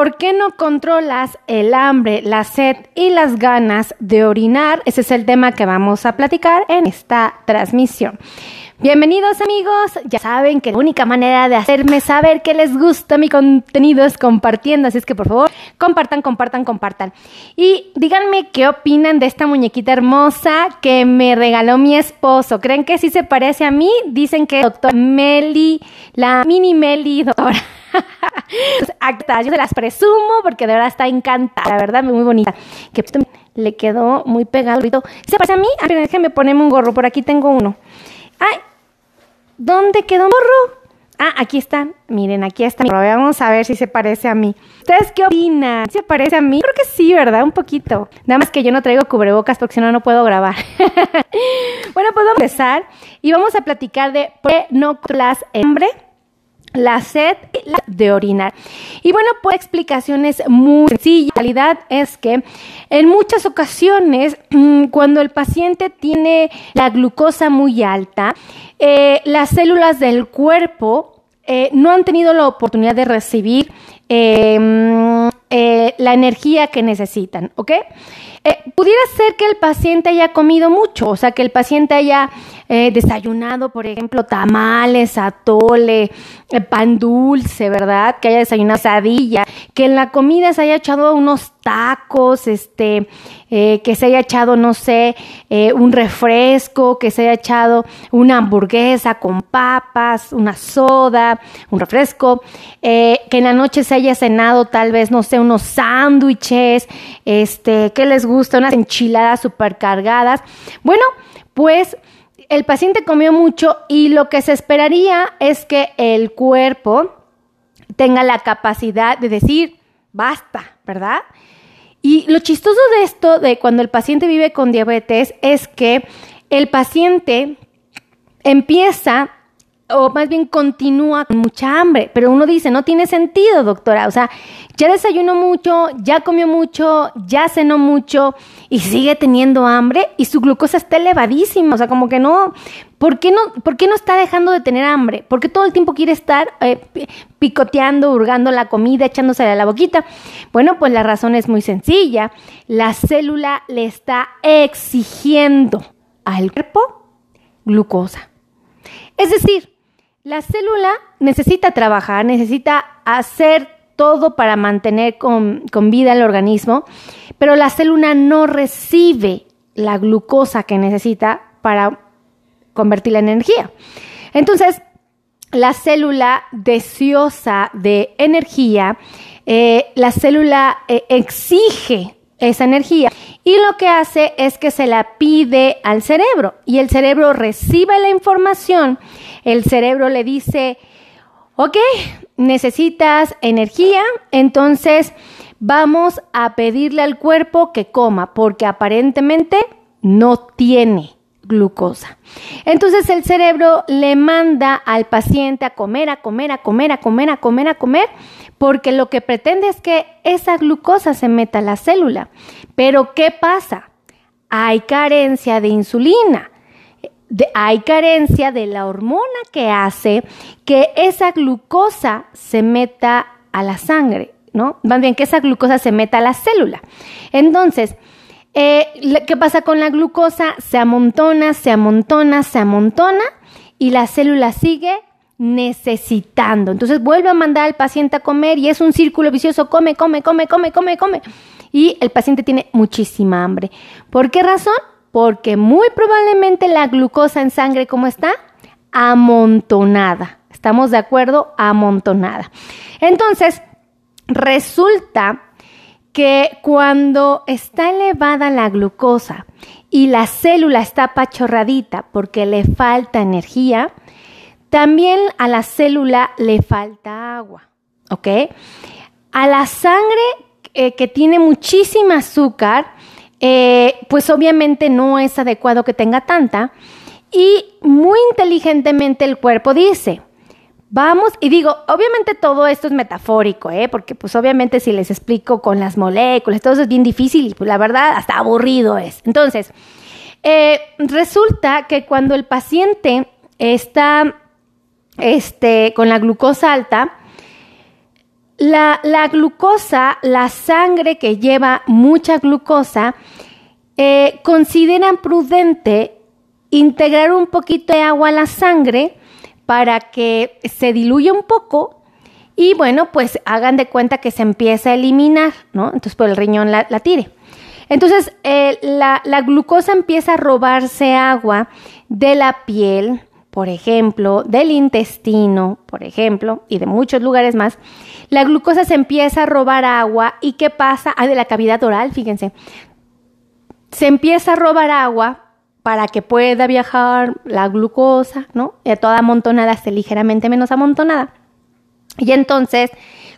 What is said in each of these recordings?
¿Por qué no controlas el hambre, la sed y las ganas de orinar? Ese es el tema que vamos a platicar en esta transmisión. Bienvenidos amigos, ya saben que la única manera de hacerme saber que les gusta mi contenido es compartiendo, así es que por favor compartan, compartan, compartan. Y díganme qué opinan de esta muñequita hermosa que me regaló mi esposo. ¿Creen que sí se parece a mí? Dicen que doctor Meli, la mini Meli, doctora. yo se las presumo porque de verdad está encantada, la verdad, muy bonita. Que le quedó muy pegado. ¿Se parece a mí? A ver, déjenme ponerme un gorro, por aquí tengo uno. Ay, ¿Dónde quedó morro? Ah, aquí están. Miren, aquí está. Vamos a ver si se parece a mí. ¿Ustedes qué opinan? ¿Se parece a mí? Creo que sí, ¿verdad? Un poquito. Nada más que yo no traigo cubrebocas porque si no, no puedo grabar. bueno, pues vamos a empezar y vamos a platicar de qué no las hambre la sed de orinar. Y bueno, pues explicaciones muy sencillas. La realidad es que en muchas ocasiones, mm, cuando el paciente tiene la glucosa muy alta, eh, las células del cuerpo eh, no han tenido la oportunidad de recibir eh, la energía que necesitan, ¿ok? pudiera ser que el paciente haya comido mucho, o sea, que el paciente haya eh, desayunado, por ejemplo, tamales, atole, eh, pan dulce, ¿verdad? Que haya desayunado sadilla, que en la comida se haya echado unos tacos, este, eh, que se haya echado, no sé, un refresco, que se haya echado una hamburguesa con papas, una soda, un refresco, que en la noche se haya cenado tal vez, no sé, unos sándwiches, este, que les gusta, unas enchiladas supercargadas. Bueno, pues el paciente comió mucho y lo que se esperaría es que el cuerpo tenga la capacidad de decir, basta, ¿verdad? Y lo chistoso de esto, de cuando el paciente vive con diabetes, es que el paciente empieza o más bien continúa con mucha hambre, pero uno dice, no tiene sentido, doctora, o sea, ya desayunó mucho, ya comió mucho, ya cenó mucho y sigue teniendo hambre y su glucosa está elevadísima, o sea, como que no, ¿por qué no, por qué no está dejando de tener hambre? Porque todo el tiempo quiere estar eh, picoteando, hurgando la comida, echándose a la boquita. Bueno, pues la razón es muy sencilla, la célula le está exigiendo al cuerpo glucosa. Es decir, la célula necesita trabajar, necesita hacer todo para mantener con, vida el organismo, pero la célula no recibe la glucosa que necesita para convertirla en energía. Entonces, la célula deseosa de energía, eh, la célula eh, exige esa energía. Y lo que hace es que se la pide al cerebro. Y el cerebro recibe la información, el cerebro le dice, ok, necesitas energía, entonces vamos a pedirle al cuerpo que coma porque aparentemente no tiene glucosa. Entonces el cerebro le manda al paciente a comer, a comer, a comer, a comer, a comer, a comer, porque lo que pretende es que esa glucosa se meta a la célula. Pero ¿qué pasa? Hay carencia de insulina. hay carencia de la hormona que hace que esa glucosa se meta a la sangre, ¿no? Más bien que esa glucosa se meta a la célula. Entonces, eh, ¿Qué pasa con la glucosa? Se amontona, se amontona, se amontona y la célula sigue necesitando. Entonces vuelve a mandar al paciente a comer y es un círculo vicioso, come, come, come, come, come, come. Y el paciente tiene muchísima hambre. ¿Por qué razón? Porque muy probablemente la glucosa en sangre, ¿cómo está? Amontonada. ¿Estamos de acuerdo? Amontonada. Entonces, resulta que cuando está elevada la glucosa y la célula está pachorradita porque le falta energía, también a la célula le falta agua, ¿ok? A la sangre eh, que tiene muchísima azúcar, eh, pues obviamente no es adecuado que tenga tanta y muy inteligentemente el cuerpo dice, Vamos, y digo, obviamente todo esto es metafórico, ¿eh? porque pues obviamente si les explico con las moléculas, todo eso es bien difícil y pues la verdad hasta aburrido es. Entonces, eh, resulta que cuando el paciente está este, con la glucosa alta, La, glucosa, la sangre que lleva mucha glucosa, eh, consideran prudente integrar un poquito de agua a la sangre para que se diluya un poco y bueno, pues hagan de cuenta que se empieza a eliminar, ¿no? Entonces por el riñón la, tire. Entonces eh, la, la glucosa empieza a robarse agua de la piel, por ejemplo, del intestino, por ejemplo, y de muchos lugares más, la glucosa se empieza a robar agua y ¿qué pasa? Ah, de la cavidad oral, fíjense. Se empieza a robar agua para que pueda viajar la glucosa, ¿no? Y toda amontonada esté ligeramente menos amontonada. Y entonces,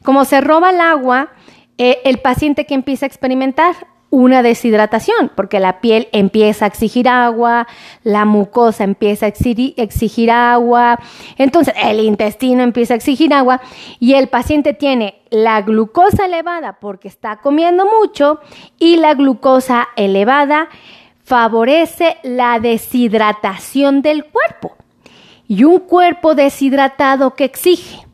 como se roba el agua, eh, el paciente que empieza a experimentar una deshidratación, porque la piel empieza a exigir agua, la mucosa empieza a exigir, agua, entonces el intestino empieza a exigir agua y el paciente tiene la glucosa elevada porque está comiendo mucho y la glucosa elevada favorece la deshidratación del cuerpo. Y un cuerpo deshidratado que exige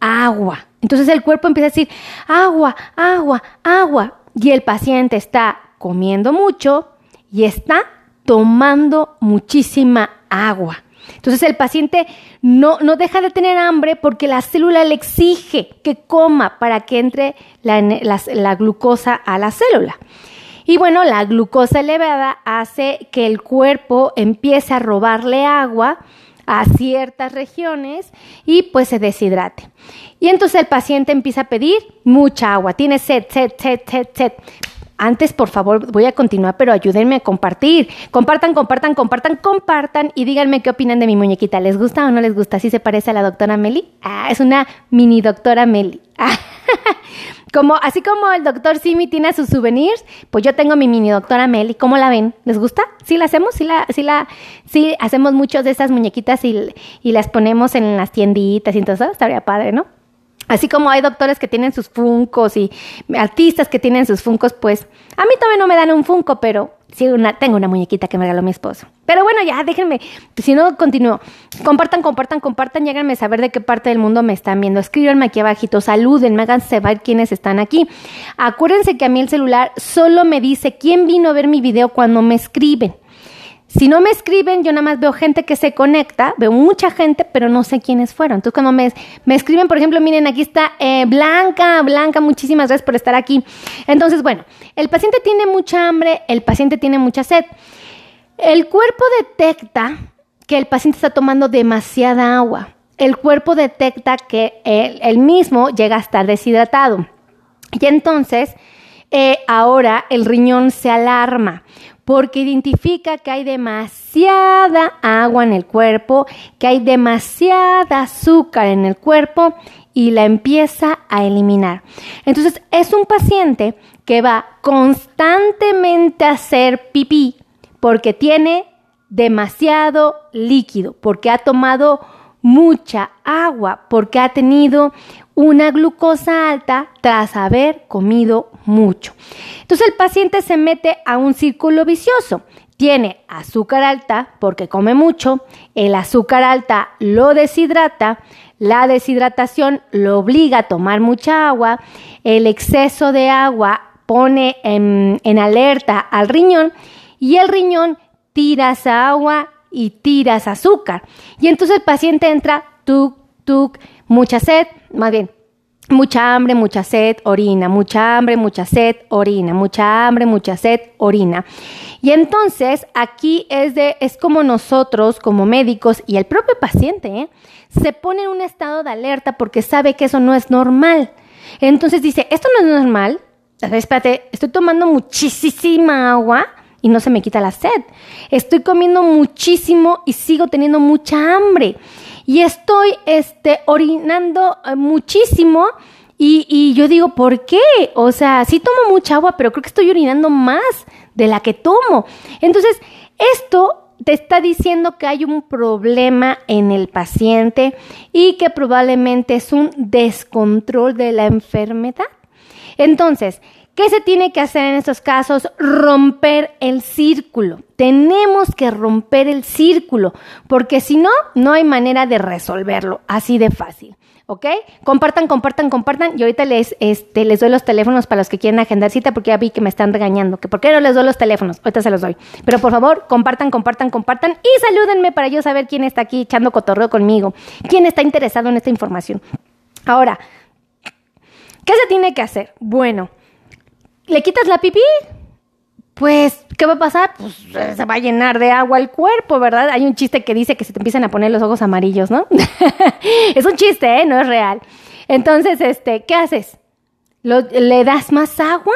agua. Entonces el cuerpo empieza a decir agua, agua, agua y el paciente está comiendo mucho y está tomando muchísima agua. Entonces el paciente no, no, deja de tener hambre porque la célula le exige que coma para que entre la, la, glucosa a la célula. Y bueno, la glucosa elevada hace que el cuerpo empiece a robarle agua a ciertas regiones y pues se deshidrate. Y entonces el paciente empieza a pedir mucha agua, tiene sed, sed, sed, sed, sed. Antes, por favor, voy a continuar, pero ayúdenme a compartir. Compartan, compartan, compartan, compartan y díganme qué opinan de mi muñequita. ¿Les gusta o no les gusta? ¿Sí se parece a la doctora Meli? Ah, es una mini doctora Meli. como, así como el doctor Simi tiene sus souvenirs, pues yo tengo mi mini doctora Meli. ¿Cómo la ven? ¿Les gusta? ¿Sí la hacemos? ¿Sí, la, sí, la, sí hacemos muchos de esas muñequitas y, y las ponemos en las tienditas y todo eso? Estaría padre, ¿no? Así como hay doctores que tienen sus funcos y artistas que tienen sus funcos, pues a mí todavía no me dan un funco, pero sí una, tengo una muñequita que me regaló mi esposo. Pero bueno, ya déjenme, si no continúo. Compartan, compartan, compartan, lléganme a saber de qué parte del mundo me están viendo. Escríbanme aquí abajito, saluden, háganse saber quiénes están aquí. Acuérdense que a mí el celular solo me dice quién vino a ver mi video cuando me escriben. Si no me escriben, yo nada más veo gente que se conecta, veo mucha gente, pero no sé quiénes fueron. Entonces, cuando me, me escriben, por ejemplo, miren, aquí está eh, Blanca, Blanca, muchísimas gracias por estar aquí. Entonces, bueno, el paciente tiene mucha hambre, el paciente tiene mucha sed. El cuerpo detecta que el paciente está tomando demasiada agua. El cuerpo detecta que él, mismo llega a estar deshidratado. Y entonces, eh, ahora el riñón se alarma porque identifica que hay demasiada agua en el cuerpo, que hay demasiada azúcar en el cuerpo y la empieza a eliminar. Entonces es un paciente que va constantemente a hacer pipí porque tiene demasiado líquido, porque ha tomado mucha agua, porque ha tenido una glucosa alta tras haber comido mucho. Entonces el paciente se mete a un círculo vicioso. Tiene azúcar alta porque come mucho, el azúcar alta lo deshidrata, la deshidratación lo obliga a tomar mucha agua, el exceso de agua pone en, alerta al riñón y el riñón tira esa agua y tira esa azúcar. Y entonces el paciente entra, tuk, tuk, mucha sed, más bien, mucha hambre, mucha sed, orina, mucha hambre, mucha sed, orina, mucha hambre, mucha sed, orina. Y entonces aquí es de es como nosotros como médicos y el propio paciente ¿eh? se pone en un estado de alerta porque sabe que eso no es normal. Entonces dice, esto no es normal. Espérate, estoy tomando muchísima agua y no se me quita la sed. Estoy comiendo muchísimo y sigo teniendo mucha hambre y estoy este, orinando eh, muchísimo. Y, y, yo digo, ¿por qué? O sea, sí tomo mucha agua, pero creo que estoy orinando más de la que tomo. Entonces, esto te está diciendo que hay un problema en el paciente y que probablemente es un descontrol de la enfermedad. Entonces, ¿Qué se tiene que hacer en estos casos? Romper el círculo. Tenemos que romper el círculo, porque si no, no hay manera de resolverlo así de fácil. ¿ok? Compartan, compartan, compartan. Y ahorita les, este, les doy los teléfonos para los que quieren agendar cita porque ya vi que me están regañando. Por qué no les doy los teléfonos. Ahorita se los doy. Pero por favor, compartan, compartan, compartan y salúdenme para yo saber quién está aquí echando cotorreo conmigo. Quién está interesado en esta información. Ahora, ¿qué se tiene que hacer? Bueno, ¿le quitas la pipí? pues, ¿qué va a pasar? Pues se va a llenar de agua el cuerpo, ¿verdad? Hay un chiste que dice que se te empiezan a poner los ojos amarillos, ¿no? es un chiste, ¿eh? No es real. Entonces, este, ¿qué haces? ¿Le das más agua?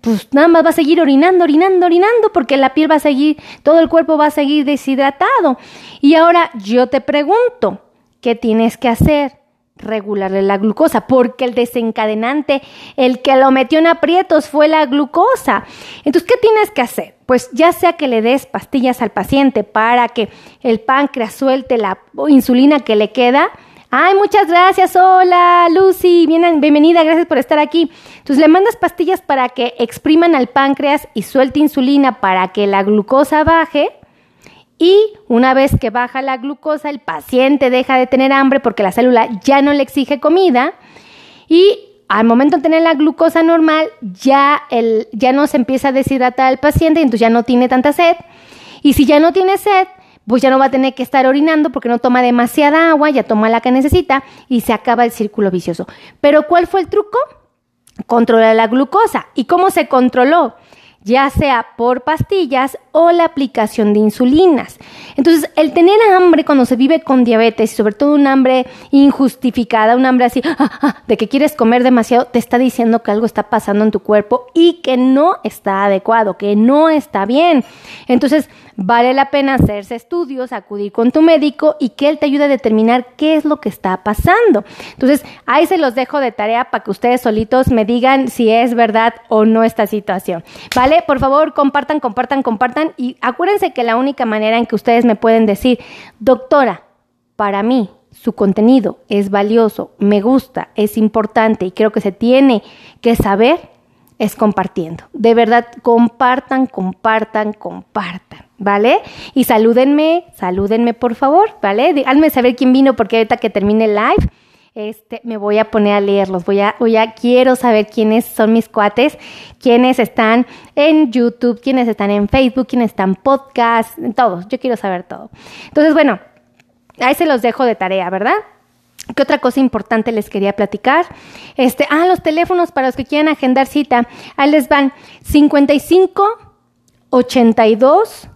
Pues nada más va a seguir orinando, orinando, orinando, porque la piel va a seguir, todo el cuerpo va a seguir deshidratado. Y ahora yo te pregunto, ¿qué tienes que hacer? Regularle la glucosa, porque el desencadenante, el que lo metió en aprietos fue la glucosa. Entonces, ¿qué tienes que hacer? Pues ya sea que le des pastillas al paciente para que el páncreas suelte la insulina que le queda. Ay, muchas gracias. Hola, Lucy. bienvenida. Gracias por estar aquí. Entonces, le mandas pastillas para que expriman al páncreas y suelte insulina para que la glucosa baje y una vez que baja la glucosa, el paciente deja de tener hambre porque la célula ya no le exige comida y al momento de tener la glucosa normal, ya, el, ya no se empieza a deshidratar el paciente y entonces ya no tiene tanta sed. Y si ya no tiene sed, pues ya no va a tener que estar orinando porque no toma demasiada agua, ya toma la que necesita y se acaba el círculo vicioso. Pero ¿cuál fue el truco? Controlar la glucosa. ¿Y cómo se controló? Ya sea por pastillas o la aplicación de insulinas. Entonces, el tener hambre cuando se vive con diabetes, y sobre todo un hambre injustificada, un hambre así, ah, ah, de que quieres comer demasiado, te está diciendo que algo está pasando en tu cuerpo y que no está adecuado, que no está bien. Entonces, vale la pena hacerse estudios, acudir con tu médico y que él te ayude a determinar qué es lo que está pasando. Entonces, ahí se los dejo de tarea para que ustedes solitos me digan si es verdad o no esta situación. ¿Vale? Por favor, compartan, compartan, compartan y acuérdense que la única manera en que ustedes me pueden decir, doctora, para mí su contenido es valioso, me gusta, es importante y creo que se tiene que saber es compartiendo. De verdad, compartan, compartan, compartan, ¿vale? Y salúdenme, salúdenme por favor, ¿vale? Díganme saber quién vino porque ahorita que termine el live, este, me voy a poner a leerlos. Voy a, voy a, quiero saber quiénes son mis cuates, quiénes están en YouTube, quiénes están en Facebook, quiénes están en podcast, todos. Yo quiero saber todo. Entonces, bueno, ahí se los dejo de tarea, ¿verdad? ¿Qué otra cosa importante les quería platicar? Este, ah, los teléfonos para los que quieran agendar cita. Ahí les van 55 82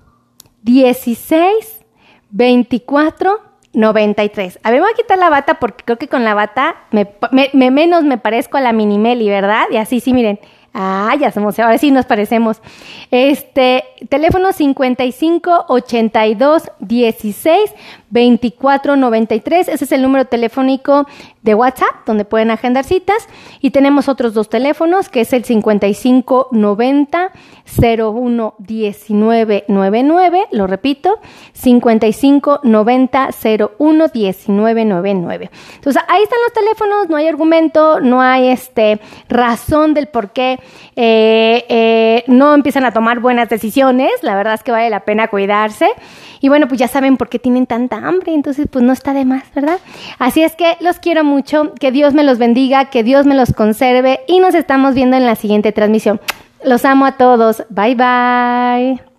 16 24 93. A ver, voy a quitar la bata porque creo que con la bata me, me menos me parezco a la Minimeli, ¿verdad? Y así sí, miren. Ah, ya somos, ahora sí nos parecemos. Este, teléfono 55 82 16 24 93. Ese es el número telefónico de WhatsApp donde pueden agendar citas. Y tenemos otros dos teléfonos que es el 55 90 01 19 99. Lo repito, 55 90 01 19 99. Entonces ahí están los teléfonos, no hay argumento, no hay este razón del por qué eh, eh, no empiezan a tomar buenas decisiones. La verdad es que vale la pena cuidarse. Y bueno, pues ya saben por qué tienen tanta hambre, entonces pues no está de más, ¿verdad? Así es que los quiero mucho, que Dios me los bendiga, que Dios me los conserve y nos estamos viendo en la siguiente transmisión. Los amo a todos. Bye bye.